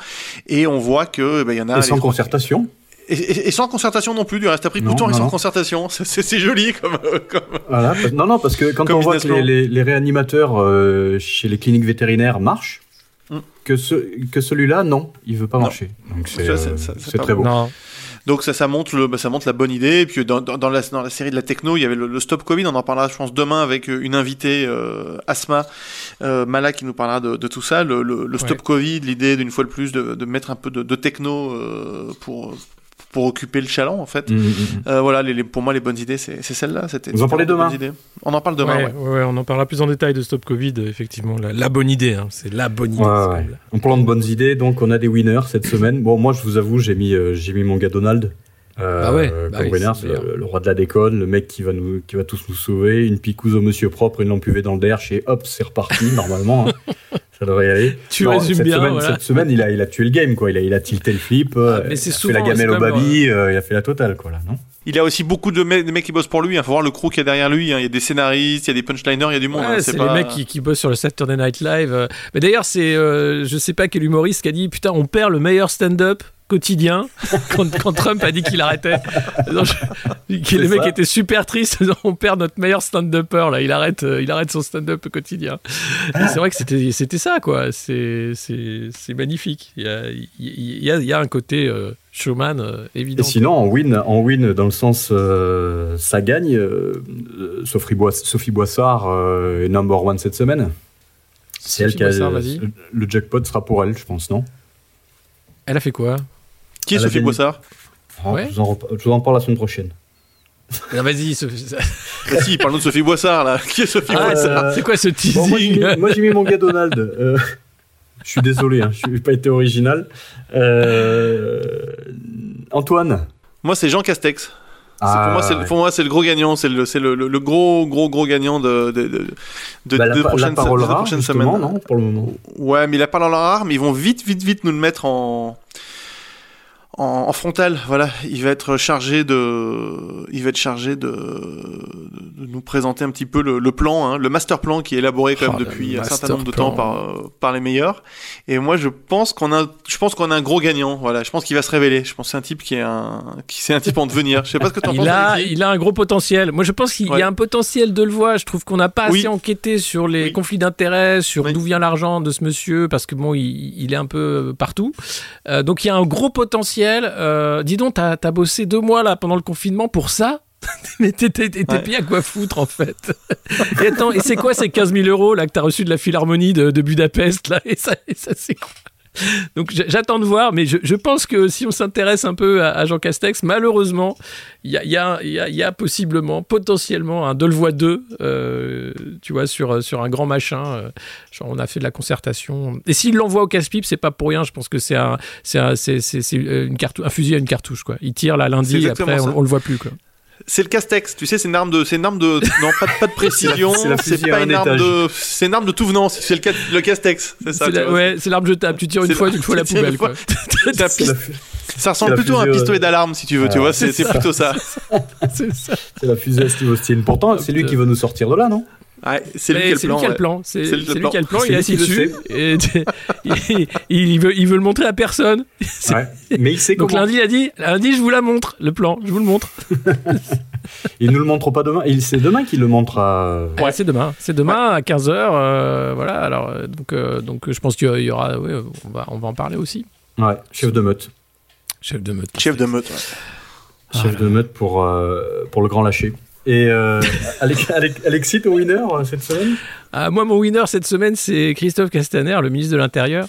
Et on voit que, ben, il y en a. Et sans concertation. Et, et- et sans concertation non plus, du reste à prix Non, coûtant et sans non. concertation. C'est- joli comme, comme. Voilà. parce- Non, non, parce que quand on voit que les, les- les réanimateurs euh, chez les cliniques vétérinaires marchent, Mm. que, ce, que celui-là, non, il veut pas Non. marcher. Donc c'est euh, très bon. beau. Non. Donc ça, ça montre le, bah, ça montre la bonne idée. Et puis dans, dans, dans la, dans la série de la techno, il y avait le, le Stop Covid. On en parlera, je pense, demain avec euh, une invitée, euh, Asma euh, Mala, qui nous parlera de, de tout ça. Le, le, le Stop Ouais. Covid, l'idée d'une fois de plus de, de mettre un peu de, de techno euh, pour pour occuper le chaland en fait. Mm, mm, mm. Euh, voilà, les, les- pour moi les bonnes idées, c'est celle-là. C'était. Vous en parlez demain bonnes idées. On en parle demain. Ouais, ouais. ouais, ouais, on en parlera plus en détail de Stop Covid, euh, effectivement. La, la bonne idée, hein, c'est la bonne idée. En parlant de bonnes idées, donc on a des winners cette semaine. Bon, moi, je vous avoue, j'ai mis, euh, j'ai mis mon gars Donald. Euh, Bah ouais, bah oui, c'est c'est le, le roi de la déconne, le mec qui va nous, qui va tous nous sauver, une picouse au monsieur propre, une lampe UV dans le derche et hop, c'est reparti normalement. hein. Ça devrait y aller. Tu résumes cette bien, Semaine, voilà. Cette semaine, il a, il a tué le game, quoi. Il a, il a tilté le flip, euh, Ah, mais c'est il a fait souvent, la gamelle c'est au baby, euh, il a fait la totale, quoi, là, non Il y a aussi beaucoup de, me- de mecs qui bossent pour lui. Il faut voir le crew qu'il y a derrière lui. hein. Il y a des scénaristes, il y a des punchliners, il y a du monde. hein. Ouais, c'est pas... les mecs qui, qui bossent sur le Saturday Night Live. euh. Mais d'ailleurs, c'est, euh, je sais pas quel humoriste qui a dit Putain, on perd le meilleur stand-up quotidien quand, quand Trump a dit qu'il arrêtait. Non, je- les mecs étaient super tristes. on perd notre meilleur stand-upper là. Il arrête, euh, il arrête son stand-up quotidien. C'est vrai que c'était, c'était ça quoi. C'est, c'est, c'est magnifique. Il y a, il y a, il y a un côté euh, showman euh, évident. Et sinon, en win, en win dans le sens euh, ça gagne, euh, Sophie, Bois- Sophie Boissard est number one cette semaine. C'est elle qui a. Boissard. Le jackpot sera pour elle, je pense, non? Elle a fait quoi? Qui est Sophie. Boissard Ah, Ouais. je, vous en, je vous en parle la semaine prochaine. Ah, Vas-y. Sophie- Bah si, parle-nous de Sophie Boissard là. Qui est Sophie Ah, Boissard Euh, c'est quoi ce Bon, moi, j'ai teasing mis, moi, j'ai mis mon gars Donald. Euh, je suis désolé, hein, je n'ai pas été original. Euh, Antoine. Moi, c'est Jean Castex. Ah, pour moi, c'est le- gros gagnant. C'est le, gros, gros, gros gagnant de, de, de, de, Bah, la, pa- la prochaines, parole rare, prochaines justement, semaines. non, pour le moment. Ouais, mais il a pas dans la rare, mais ils vont vite, vite, vite nous le mettre en, en, en frontal. Voilà, il va être chargé de, il va être chargé de, de nous présenter un petit peu le, le plan, hein, le master plan qui est élaboré quand Oh, même le depuis un certain nombre de plan. temps par, par les meilleurs. Et moi, je pense qu'on a, je pense qu'on a un gros gagnant. Voilà, je pense qu'il va se révéler. Je pense que c'est un type qui est un, qui c'est un type en devenir. Je sais pas ce que t'en penses. Il a, il a un gros potentiel. Moi, je pense qu'il Ouais. y a un potentiel de le voir. Je trouve qu'on n'a pas Oui. assez enquêté sur les Oui. conflits d'intérêts, sur Oui. d'où vient l'argent de ce monsieur, parce que bon, il, il est un peu partout. Euh, donc, il y a un gros potentiel. Euh, dis donc, t'as as bossé deux mois là pendant le confinement pour ça mais t'étais Ouais. payé à quoi foutre en fait. Et attends, et c'est quoi ces 15 000 euros là que t'as reçu de la Philharmonie de, de Budapest là? Et ça, et ça c'est quoi? donc j'attends de voir, mais je, je pense que si on s'intéresse un peu à, à Jean Castex, malheureusement, il y a, y, a, il y, a, il y a possiblement, potentiellement un Delevoye 2, euh, tu vois, sur, sur un grand machin. euh, genre on a fait de la concertation. Et s'il l'envoie au casse-pipe, c'est pas pour rien. Je pense que c'est un, c'est un, un fusil à une cartouche, quoi. Il tire là lundi, après on, on le voit plus, quoi. C'est le castex, tu sais, c'est une arme de, c'est une arme de, non, pas, de- pas de précision, C'est pas une arme de, c'est une arme de tout venant, c'est le, le castex, c'est ça. La- ouais, c'est l'arme jetable. Tu tires une fois, tu le fous à la tu tires une poubelle. fois. Quoi. Ça ressemble plutôt à un pistolet euh, d'alarme, si tu veux, tu Ah, vois, c'est plutôt ça. c'est ça. c'est la fusée à Steve Austin. Pourtant, c'est lui qui veut nous sortir de là, non? Ouais, c'est lui qui a le plan. qui a le ouais. plan. C'est lui qui a le plan. Il est assis dessus. Et il, veut, il veut le montrer à personne. Ouais. Mais il sait Donc comment. lundi, il a dit, lundi, je vous la montre, le plan, je vous le montre. Il nous le montre pas demain. Il c'est demain qu'il le montre à. Ouais, c'est demain. C'est demain à 15h. voilà, alors, euh, donc, euh, donc je pense qu'il y aura, ouais, on, va, on va en parler aussi. Ouais, chef de meute. Chef de meute. Chef de meute. ouais. Chef de meute pour, euh, pour le grand lâcher. Et euh, Alex- Alex- Alexis, ton winner euh, cette semaine? Ah, moi, mon winner cette semaine, c'est Christophe Castaner, le ministre de l'Intérieur,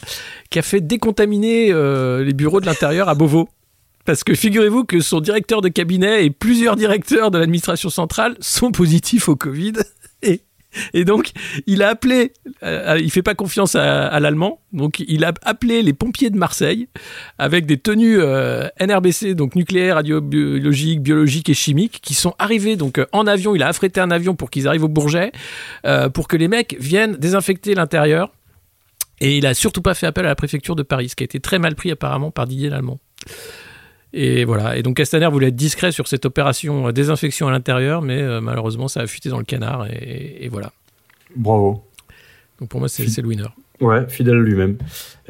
qui a fait décontaminer euh, les bureaux de l'Intérieur à Beauvau. Parce que figurez-vous que son directeur de cabinet et plusieurs directeurs de l'administration centrale sont positifs au Covid. et donc, il a appelé, euh, il fait pas confiance à, l'allemand, donc il a appelé les pompiers de Marseille avec des tenues euh, NRBC, donc nucléaire, radiobiologique, biologique et chimique, qui sont arrivés donc euh, en avion. Il a affrété un avion pour qu'ils arrivent au Bourget, euh, pour que les mecs viennent désinfecter l'intérieur. Et il a surtout pas fait appel à la préfecture de Paris, ce qui a été très mal pris apparemment par Didier Lallemand. Et voilà. Et donc Castaner voulait être discret sur cette opération euh, désinfection à l'intérieur, mais euh, malheureusement ça a fuité dans le canard et, et voilà. Bravo. Donc pour moi c'est c'est le winner. Ouais, fidèle à lui-même.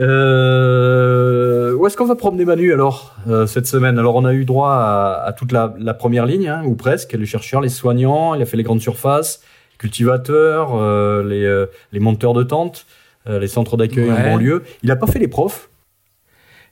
Euh, où est-ce qu'on va promener Manu alors euh, cette semaine? Alors on a eu droit à, à toute la, la première ligne, hein, ou presque, les chercheurs, les soignants, il a fait les grandes surfaces, cultivateurs, les, les monteurs de tentes, les centres d'accueil en Ouais. banlieue. Il a pas fait les profs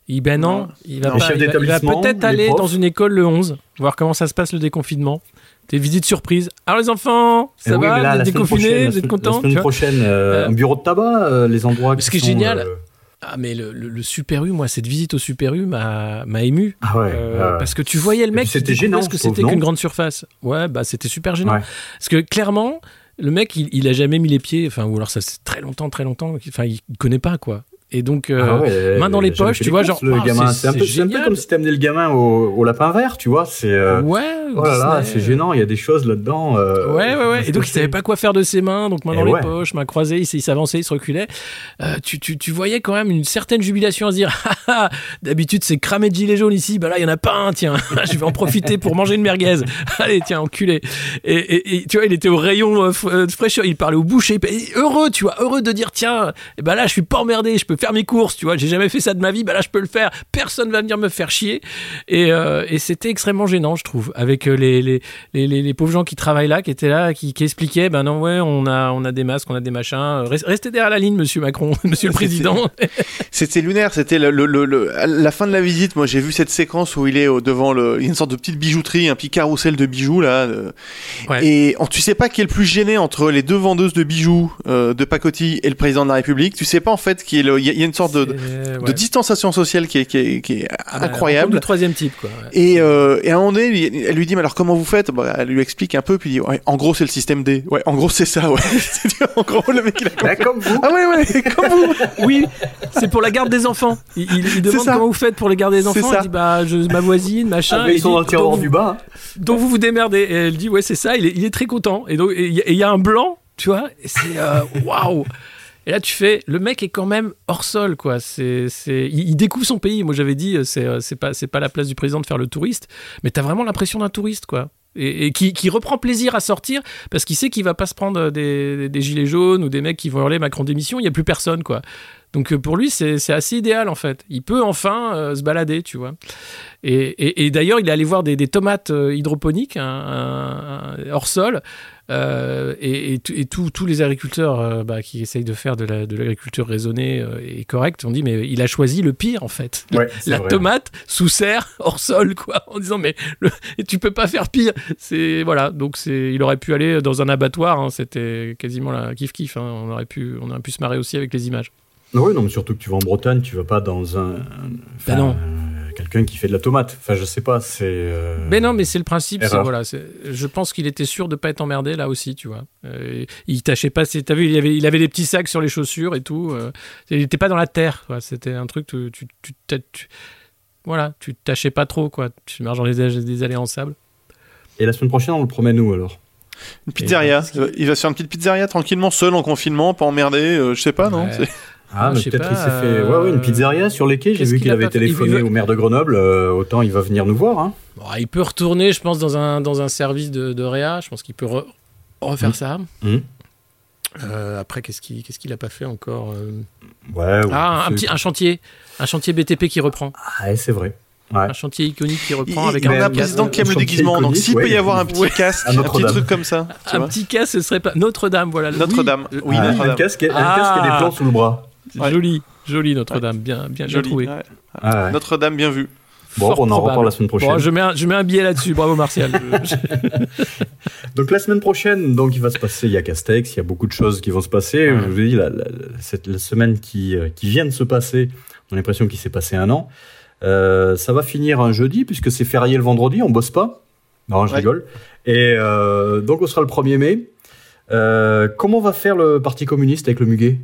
Il, ben non, Non. il va, pas- il il peut-être aller profs. dans une école le 11, voir comment ça se passe le déconfinement. Des visites surprises. Alors les enfants, ça Eh oui, va mais là, Vous êtes déconfinés Vous êtes contents La semaine prochaine, euh, Euh, un bureau de tabac, euh, les endroits ce qui est génial, euh, Ah mais le, le- le Super U, moi cette visite au Super U m'a ému. Ah ouais, Euh. Parce que tu voyais le mec c'était gênant, ce que c'était qu'une grande surface. Ouais, bah c'était super gênant. Ouais. Parce que clairement, le mec, il, il a jamais mis les pieds, enfin, ou alors ça c'est très longtemps, très longtemps, enfin, il connaît pas quoi. Et donc, euh, Ah ouais, main dans les poches, tu vois, courses, genre, le ah, gamin, c'est- un, un peu comme si t'amenais le gamin au, au lapin vert, tu vois. C'est euh, ouais, oh là là, c'est gênant. Il y a des choses là-dedans. euh, Ouais, ouais, ouais. Et donc, il savait pas quoi faire de ses mains, donc main Eh dans les ouais. poches, main croisée, il, s'avançait, il se reculait. Euh, tu, tu, tu voyais quand même une certaine jubilation à se dire, Ah, ah, d'habitude, c'est cramé de gilets jaunes ici, bah là, il y en a pas un, tiens, je vais en profiter pour manger une merguez. Allez, tiens, enculé. Et, et, et tu vois, il était au rayon f- euh, de fraîcheur, il parlait au boucher, heureux, tu vois, heureux de dire, tiens, ben là, je suis pas emmerdé, je peux faire mes courses, tu vois, j'ai jamais fait ça de ma vie, bah là, je peux le faire, personne va venir me faire chier. Et, euh, et c'était extrêmement gênant, je trouve, avec euh, les, les, les, les, pauvres gens qui travaillent là, qui étaient là, qui, qui expliquaient, ben non, ouais, on a, on a des masques, on a des machins. Euh, Rest- Restez derrière la ligne, monsieur Macron, monsieur le président. C'était lunaire, c'était le, le, la fin de la visite. Moi, j'ai vu cette séquence où il est devant le, il y a une sorte de petite bijouterie, un petit carrousel de bijoux là. euh, Ouais. Et on, tu sais pas qui est le plus gêné entre les deux vendeuses de bijoux euh, de pacotille et le président de la République? Tu sais pas en fait qui est le, y, y a une sorte de, ouais. distanciation sociale qui est, qui est, qui est rencontre incroyable. du troisième type, quoi. ouais. Et, euh, et à un moment donné, elle lui dit, mais alors comment vous faites? Bah, Elle lui explique un peu, puis il dit, ouais, en gros, c'est le système D. Ouais, en gros, c'est ça, ouais. En gros, le mec, il a compris. Bah, comme vous. Ah ouais, ouais, comme vous. Oui, c'est pour la garde des enfants. Il, il- il demande ça. comment vous faites pour les garder des C'est enfants. ça. Il dit bah je, ma voisine, machin. Ah, ils sont dit, le tiroir donc, du bas. hein. donc vous vous démerdez. Et elle dit ouais c'est ça. Il est, il est très content. Et donc il y, a- y un blanc, tu vois. Et c'est euh, waouh. Et là tu fais le mec est quand même hors sol quoi. C'est il, il découvre son pays. Moi j'avais dit euh, c'est euh, c'est pas c'est pas la place du président de faire le touriste, mais t'as vraiment l'impression d'un touriste quoi. Et, qui, reprend plaisir à sortir parce qu'il sait qu'il va pas se prendre des, des gilets jaunes ou des mecs qui vont hurler Macron démission. Il y a plus personne quoi. Donc euh, pour lui, c'est assez idéal en fait. Il peut enfin euh, se balader, tu vois. Et, d'ailleurs, il est allé voir des, tomates euh, hydroponiques, un- hors sol. Euh, et et, tout- et tous les agriculteurs euh, bah, qui essayent de faire de la- de l'agriculture raisonnée euh, et correcte ont dit mais il a choisi le pire en fait. La- Ouais, c'est la vrai. tomate sous serre hors sol quoi, en disant mais le- tu peux pas faire pire. C'est voilà donc c'est il aurait pu aller dans un abattoir. hein, C'était quasiment la kiff kiff. hein, on aurait pu on aurait pu se marrer aussi avec les images. Oui, non, mais surtout que tu vas en Bretagne, tu vas pas dans un. enfin, Ben non. Quelqu'un qui fait de la tomate. Enfin, je sais pas, c'est. euh, Mais non, mais c'est le principe. Voilà, c'est- je pense qu'il était sûr de pas être emmerdé là aussi, tu vois. Euh, il tâchait pas. T'as vu, il avait, il avait des petits sacs sur les chaussures et tout. euh, il était pas dans la terre. quoi. C'était un truc. Tu, tu, tu, voilà, tu tâchais pas trop, quoi. Tu marches dans les, des allées en sable. Et la semaine prochaine, on le promène où alors Une pizzeria. Il va- Il va se faire une petite pizzeria tranquillement, seul en confinement, pas emmerdé. euh, je sais pas, non Ouais. C'est- Ah, Ah, mais peut-être qu'il s'est fait. euh, Ouais, ouais, une pizzeria sur les quais. J'ai vu qu'il avait téléphoné veut- au maire de Grenoble. euh, autant il va venir nous voir. Hein. Bon, il peut retourner, je pense, dans un, dans un service de, de Réa. Je pense qu'il peut re- refaire Mhm. ça. Mhm. Euh, après, qu'est-ce qu'il qu'est-ce qu'il a pas fait encore euh? Ouais, ouais, Ah, un, petit, un chantier. Un chantier BTP qui reprend. Ah, c'est vrai. Ouais. Un chantier iconique qui Il, reprend avec il un mais- président qui aime le déguisement, donc s'il peut y avoir un petit Ouais. casque, un petit truc comme ça, tu Un vois. petit cas, ce serait pas. Notre-Dame, voilà. Notre-Dame. Oui, Oui, Ah, Notre-Dame. un, casque, et- un Ah. casque et des plans sous le bras. Ouais. Joli, joli Notre-Dame, bien, bien, bien Joli. trouvé. ouais. Ah, ouais. Notre-Dame bien vue. Bon, Fort on en probable. reparle la semaine prochaine. Bon, je mets un, je mets un billet là-dessus. Bravo Martial. Donc la semaine prochaine, donc il va se passer, il y a Castex, il y a beaucoup de choses qui vont se passer. Ouais. Je vous ai dit, la, la- cette, la semaine qui, euh, qui vient de se passer, on a l'impression qu'il s'est passé un an. Euh, ça va finir un jeudi puisque c'est férié le vendredi, on bosse pas. Non, je Ouais. rigole. Et euh, donc on sera le 1er mai. Euh, comment va faire le Parti communiste avec le Muguet?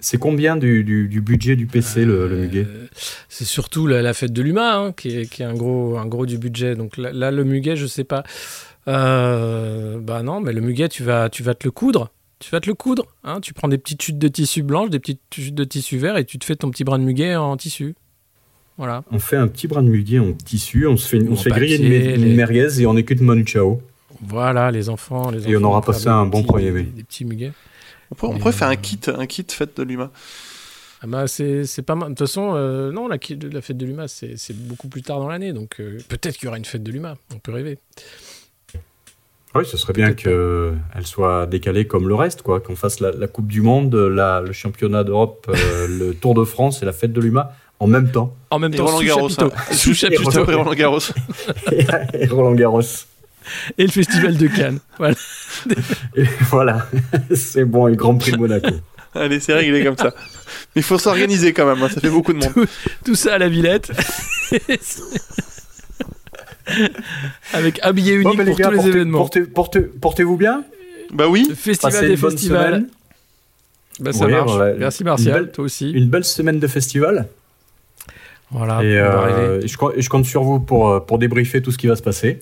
C'est combien du, du, du budget du PC le, le Muguet? Euh, C'est surtout la, la fête de l'humain hein, qui, est, qui est un gros, un gros du budget. Donc là, là, le muguet, je sais pas. Euh, bah non, mais le muguet, tu vas, tu vas te le coudre. Tu vas te le coudre. Hein, tu prends des petites chutes de tissu blanche, des petites chutes de tissu vert et tu te fais ton petit brin de muguet en tissu. Voilà. On fait un petit brin de Muguet en tissu, on se fait, on se fait griller une, les- merguez et on écoute Manu Chao. Voilà, les enfants. Les Et on enfants aura passé un bon 1er mai. Des petits muguets. On pourrait, on Mais, pourrait faire euh, un kit, un kit fête de l'humain. Ah bah c'est c'est pas mal. De toute façon, euh, non, la, la fête de l'UMA, c'est beaucoup plus tard dans l'année. Donc euh, peut-être qu'il y aura une fête de l'UMA. On peut rêver. Oui, ce serait bien qu'elle soit décalée comme le reste, quoi. Qu'on fasse la, la Coupe du Monde, la, le championnat d'Europe, euh, le Tour de France et la fête de l'UMA en même temps. En même Et temps, Roland sous Garros. chapiteau. hein. Sous chapiteau. après Roland Garros. et Roland Garros. Et le festival de Cannes. Voilà. Et voilà, c'est bon, et le Grand Prix de Monaco. Allez, c'est réglé comme ça. Mais il faut s'organiser quand même, hein, ça fait beaucoup de monde. Tout ça à la Villette. Avec un billet unique Bon, pour tous les portez- événements. portez- portez- Portez-vous bien? Bah oui, festival Passez des festivals. Bah, ça Oui, marche. Merci Martial, belle- toi aussi. Une belle semaine de festival. Voilà, et euh, arriver. je, compte- je compte sur vous pour, euh, pour débriefer tout ce qui va se passer.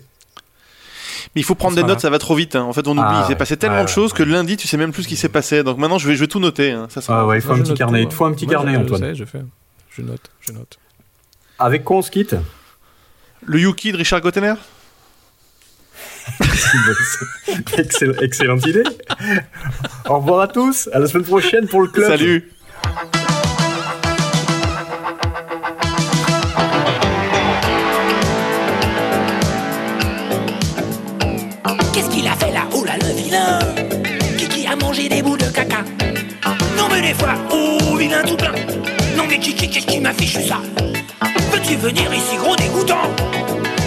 Mais il faut prendre On des notes, là. ça va trop vite. hein. En fait, on oublie. Ah, il s'est ouais. passé tellement Ah, de choses ouais. que lundi, tu sais même plus ce qui s'est passé. Donc maintenant, je vais, je vais tout noter. hein. Ça sera... Ah ouais, il faut un petit note carnet. Il te faut un petit carnet, Antoine. Je fais. Je note, je note. Avec quoi on se quitte? Le Yuki de Richard Gottener? Excell- Excellente idée. Au revoir à tous. À la semaine prochaine pour le club. Salut Mais des fois, oh vilain tout plein. Non mais qui qui qu'est-ce qui m'a fichu ça? Veux-tu venir ici gros dégoûtant?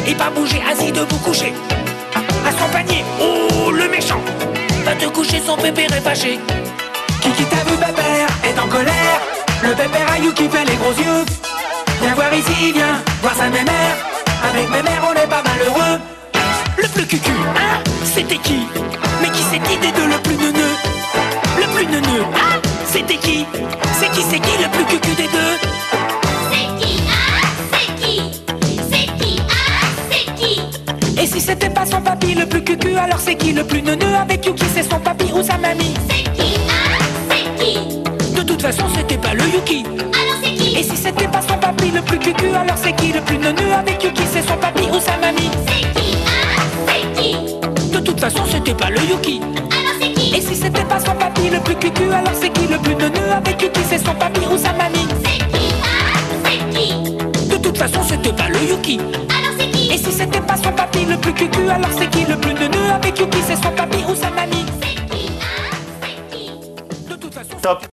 Et pas bouger assis debout couché. À son panier, oh le méchant. Va te coucher son pépère est fâché. Kiki t'a vu pépère est en colère? Le pépère à You qui fait les gros yeux. Viens voir ici, viens voir sa mémère Avec mémère on est pas malheureux. Le plus cucu, hein C'était qui? Mais qui c'est qui des deux le plus neuneux? Le plus neuneux, hein? C'était qui? C'est qui, c'est qui le plus cucu des deux? C'est qui? Ah, c'est qui? C'est qui? Ah, c'est qui? Et si c'était pas son papy le plus cucu, alors c'est qui le plus neuneux Avec Yuki, c'est son papy ou sa mamie? C'est qui? Ah, c'est qui? De toute façon, c'était pas le Yuki. Alors c'est qui? Et si c'était pas son papy le plus cucu, alors c'est qui le plus neuneux Avec Yuki, c'est son papy ou sa mamie? C'est qui? Ah, c'est qui? De toute façon, c'était pas le Yuki Et si c'était pas son papy le plus cucu, alors c'est qui le plus neuneux Avec Yuki, c'est son papy ou sa mamie C'est qui Ah, c'est qui De toute façon, c'était pas le Yuki. Alors c'est qui Et si c'était pas son papy le plus cucu, alors c'est qui le plus neuneux Avec Yuki, c'est son papy ou sa mamie C'est qui Ah, c'est qui De toute façon, Top